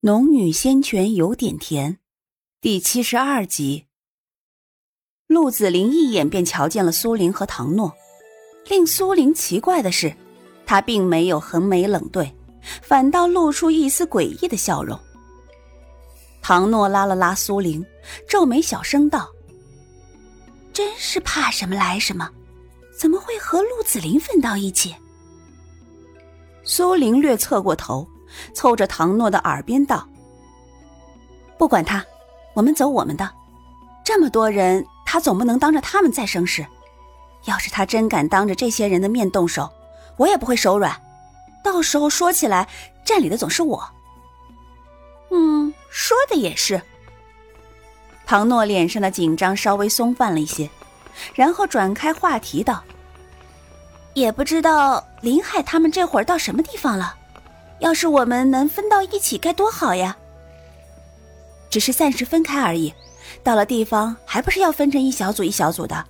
农女仙泉有点甜，第七十二集。陆子霖一眼便瞧见了苏玲和唐诺。令苏玲奇怪的是，她并没有横眉冷对，反倒露出一丝诡异的笑容。唐诺拉了拉苏玲，皱眉小声道：“真是怕什么来什么，怎么会和陆子霖分到一起？”苏玲略侧过头。凑着唐诺的耳边道：“不管他，我们走我们的。这么多人，他总不能当着他们再生事。要是他真敢当着这些人的面动手，我也不会手软。到时候说起来，占理的总是我。”嗯，说的也是。唐诺脸上的紧张稍微松泛了一些，然后转开话题道：“也不知道林海他们这会儿到什么地方了。”要是我们能分到一起，该多好呀！只是暂时分开而已，到了地方还不是要分成一小组一小组的。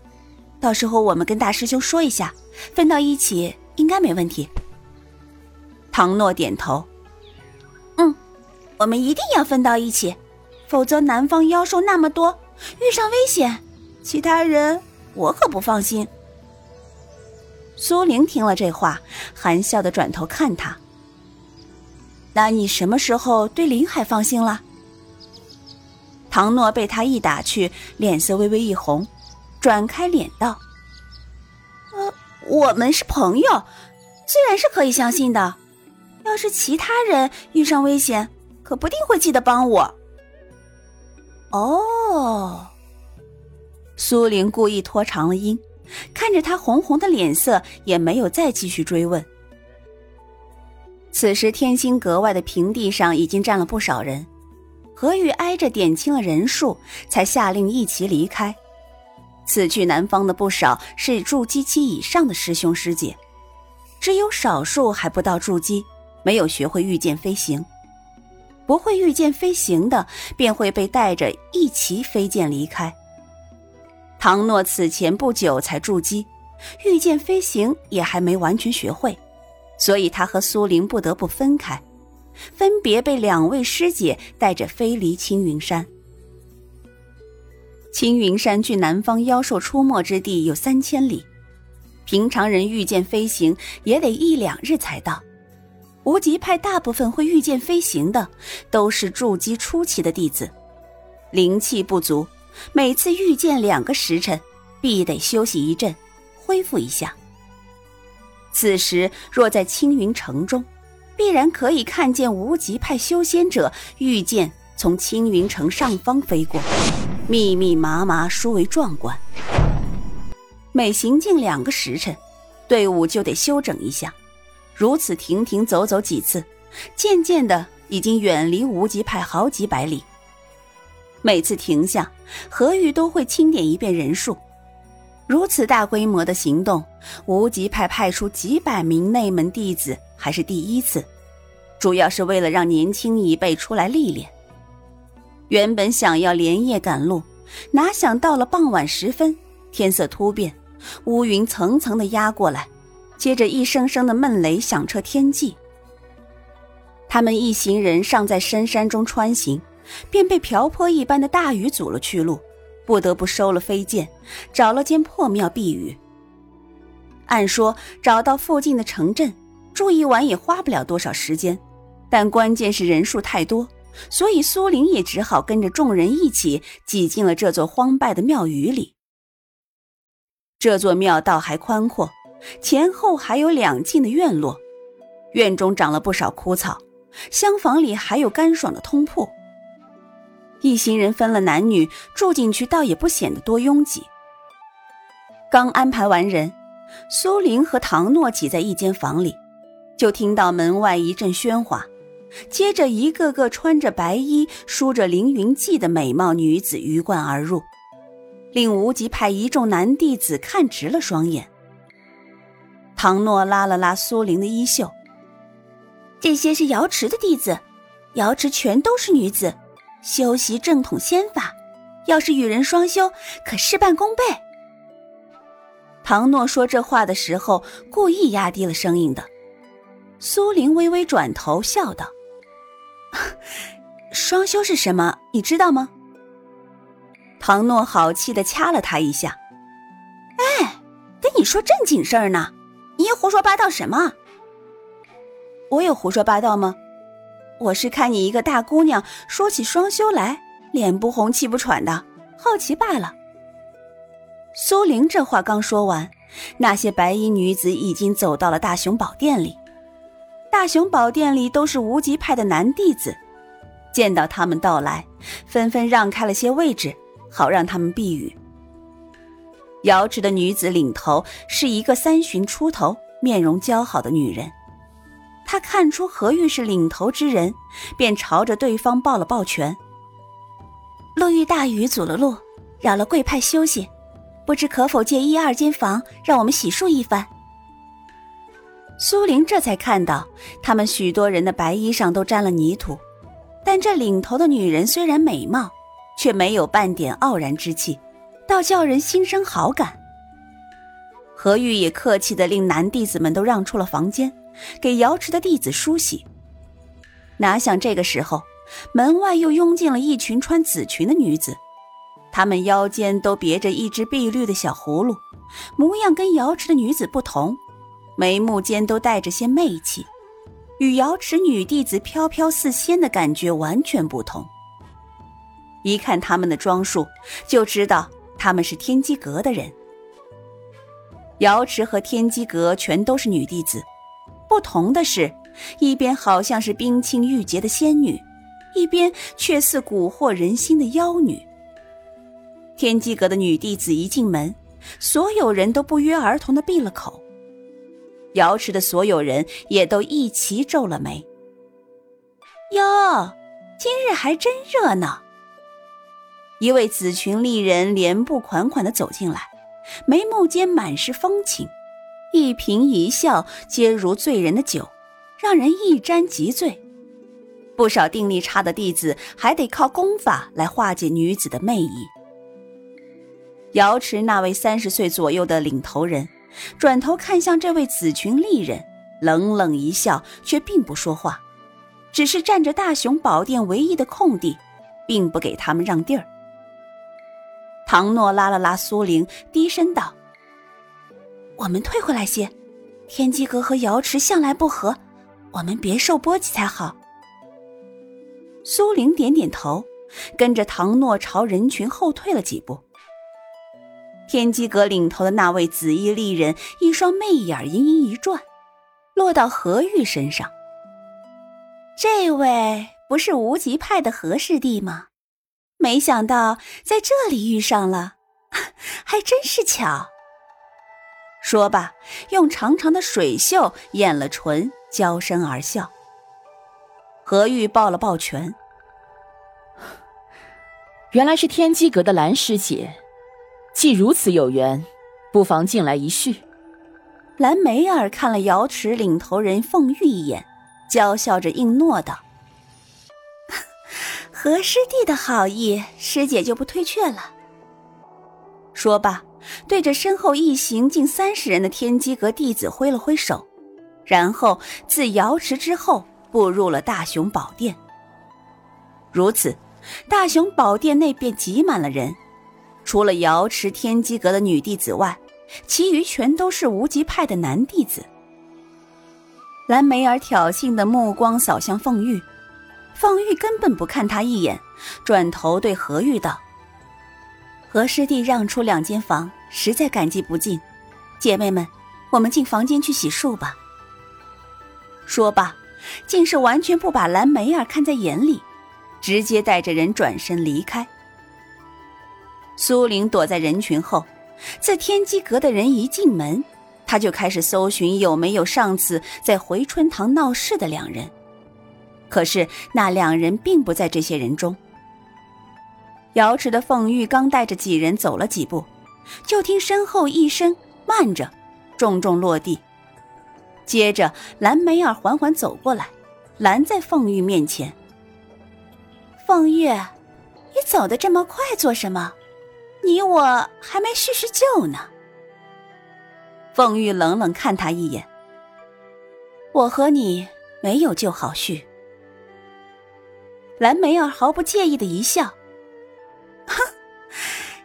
到时候我们跟大师兄说一下，分到一起应该没问题。唐诺点头，嗯，我们一定要分到一起，否则南方妖兽那么多，遇上危险，其他人我可不放心。苏玲听了这话，含笑的转头看他。那你什么时候对林海放心了？唐诺被他一打去，脸色微微一红，转开脸道：“呃，我们是朋友，自然是可以相信的。要是其他人遇上危险，可不定会记得帮我。”哦，苏玲故意拖长了音，看着他红红的脸色，也没有再继续追问。此时天心阁外的平地上已经站了不少人，何玉挨着点清了人数，才下令一齐离开。此去南方的不少是筑基期以上的师兄师姐，只有少数还不到筑基，没有学会御剑飞行。不会御剑飞行的，便会被带着一齐飞剑离开。唐诺此前不久才筑基，御剑飞行也还没完全学会。所以，他和苏玲不得不分开，分别被两位师姐带着飞离青云山。青云山距南方妖兽出没之地有三千里，平常人御剑飞行也得一两日才到。无极派大部分会御剑飞行的，都是筑基初期的弟子，灵气不足，每次御剑两个时辰，必得休息一阵，恢复一下。此时若在青云城中，必然可以看见无极派修仙者御剑从青云城上方飞过，密密麻麻，殊为壮观。每行进两个时辰，队伍就得休整一下，如此停停走走几次，渐渐的已经远离无极派好几百里。每次停下，何玉都会清点一遍人数。如此大规模的行动，无极派派出几百名内门弟子还是第一次，主要是为了让年轻一辈出来历练。原本想要连夜赶路，哪想到了傍晚时分，天色突变，乌云层层的压过来，接着一声声的闷雷响彻天际。他们一行人尚在深山中穿行，便被瓢泼一般的大雨阻了去路。不得不收了飞剑，找了间破庙避雨。按说找到附近的城镇住一晚也花不了多少时间，但关键是人数太多，所以苏玲也只好跟着众人一起挤进了这座荒败的庙宇里。这座庙道还宽阔，前后还有两进的院落，院中长了不少枯草，厢房里还有干爽的通铺。一行人分了男女住进去，倒也不显得多拥挤。刚安排完人，苏玲和唐诺挤在一间房里，就听到门外一阵喧哗，接着一个个穿着白衣、梳着凌云髻的美貌女子鱼贯而入，令无极派一众男弟子看直了双眼。唐诺拉了拉苏玲的衣袖：“这些是瑶池的弟子，瑶池全都是女子。”修习正统仙法，要是与人双修，可事半功倍。唐诺说这话的时候，故意压低了声音的。苏玲微微转头笑道：“ 双修是什么？你知道吗？唐诺好气的掐了他一下。哎，跟你说正经事儿呢，你胡说八道什么？我有胡说八道吗？我是看你一个大姑娘说起双修来，脸不红气不喘的，好奇罢了。苏玲这话刚说完，那些白衣女子已经走到了大雄宝殿里。大雄宝殿里都是无极派的男弟子，见到他们到来，纷纷让开了些位置，好让他们避雨。瑶池的女子领头是一个三旬出头、面容姣好的女人。他看出何玉是领头之人，便朝着对方抱了抱拳：“路遇大雨阻了路，扰了贵派休息，不知可否借一二间房，让我们洗漱一番？”苏玲这才看到，他们许多人的白衣上都沾了泥土，但这领头的女人虽然美貌，却没有半点傲然之气，倒叫人心生好感。何玉也客气的令男弟子们都让出了房间，给瑶池的弟子梳洗。哪想这个时候，门外又拥进了一群穿紫裙的女子，她们腰间都别着一只碧绿的小葫芦，模样跟瑶池的女子不同。眉目间都带着些媚气，与瑶池女弟子飘飘似仙的感觉完全不同。一看他们的装束，就知道他们是天机阁的人。瑶池和天机阁全都是女弟子，不同的是，一边好像是冰清玉洁的仙女，一边却似蛊惑人心的妖女。天机阁的女弟子一进门，所有人都不约而同的闭了口。瑶池的所有人也都一齐皱了眉。哟，今日还真热闹。一位紫裙丽人连步款款的走进来，眉目间满是风情，一颦一笑皆如醉人的酒，让人一沾即醉。不少定力差的弟子还得靠功法来化解女子的魅意。瑶池那位三十岁左右的领头人。转头看向这位紫裙丽人，冷冷一笑，却并不说话，只是占着大雄宝殿唯一的空地，并不给他们让地儿。唐诺拉了拉苏玲，低声道：“我们退回来些，天机阁和瑶池向来不和，我们别受波及才好。”苏玲点点头，跟着唐诺朝人群后退了几步。天机阁领头的那位紫衣丽人，一双媚眼盈盈一转，落到何玉身上。这位不是无极派的何师弟吗？没想到在这里遇上了，还真是巧。说罢，用长长的水袖掩了唇，娇声而笑。何玉抱了抱拳，原来是天机阁的蓝师姐。既如此有缘，不妨进来一叙。蓝梅儿看了瑶池领头人凤玉一眼，娇笑着应诺道：“ 何师弟的好意，师姐就不推却了。”说罢，对着身后一行近三十人的天机阁弟子挥了挥手，然后自瑶池之后步入了大雄宝殿。如此，大雄宝殿内便挤满了人。除了瑶池天机阁的女弟子外，其余全都是无极派的男弟子。蓝梅儿挑衅的目光扫向凤玉，凤玉根本不看他一眼，转头对何玉道：“何师弟让出两间房，实在感激不尽。姐妹们，我们进房间去洗漱吧。”说罢，竟是完全不把蓝梅儿看在眼里，直接带着人转身离开。苏玲躲在人群后，自天机阁的人一进门，他就开始搜寻有没有上次在回春堂闹事的两人。可是那两人并不在这些人中。瑶池的凤玉刚带着几人走了几步，就听身后一声“慢着”，重重落地。接着蓝梅儿缓缓走过来，拦在凤玉面前。凤玉，你走得这么快，做什么？你我还没叙叙旧呢。凤玉冷冷看他一眼。我和你没有旧好叙。蓝梅儿毫不介意的一笑：“，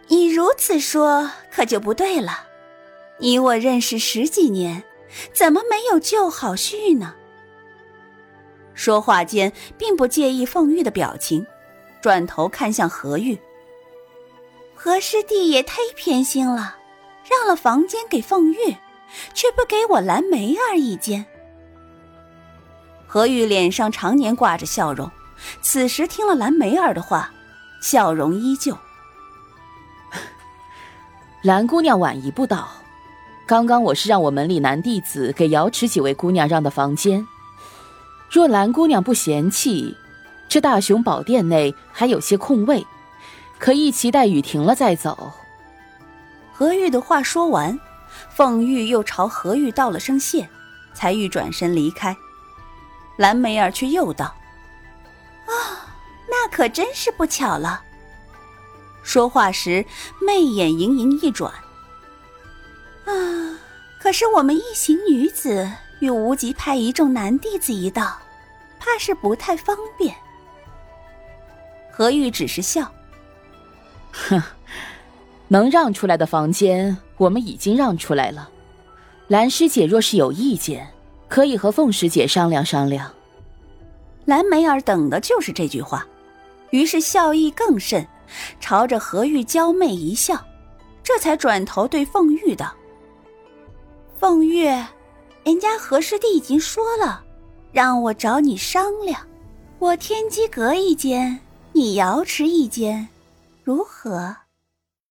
你如此说可就不对了。你我认识十几年，怎么没有旧好叙呢？”说话间，并不介意凤玉的表情，转头看向何玉。何师弟也忒偏心了，让了房间给凤玉，却不给我蓝梅儿一间。何玉脸上常年挂着笑容，此时听了蓝梅儿的话，笑容依旧。蓝姑娘晚一步到，刚刚我是让我门里男弟子给瑶池几位姑娘让的房间。若蓝姑娘不嫌弃，这大雄宝殿内还有些空位，可一起待雨停了再走。何玉的话说完，凤玉又朝何玉道了声谢，才欲转身离开。蓝梅儿却又道：“啊，那可真是不巧了。”说话时，媚眼盈盈一转。啊，可是我们一行女子与无极派一众男弟子一道，怕是不太方便。何玉只是笑：“哼，能让出来的房间，我们已经让出来了。兰师姐若是有意见。”可以和凤师姐商量商量。蓝梅儿等的就是这句话，于是笑意更甚，朝着何玉娇媚一笑，这才转头对凤玉道：“凤玉，人家何师弟已经说了，让我找你商量，我天机阁一间，你瑶池一间，如何？”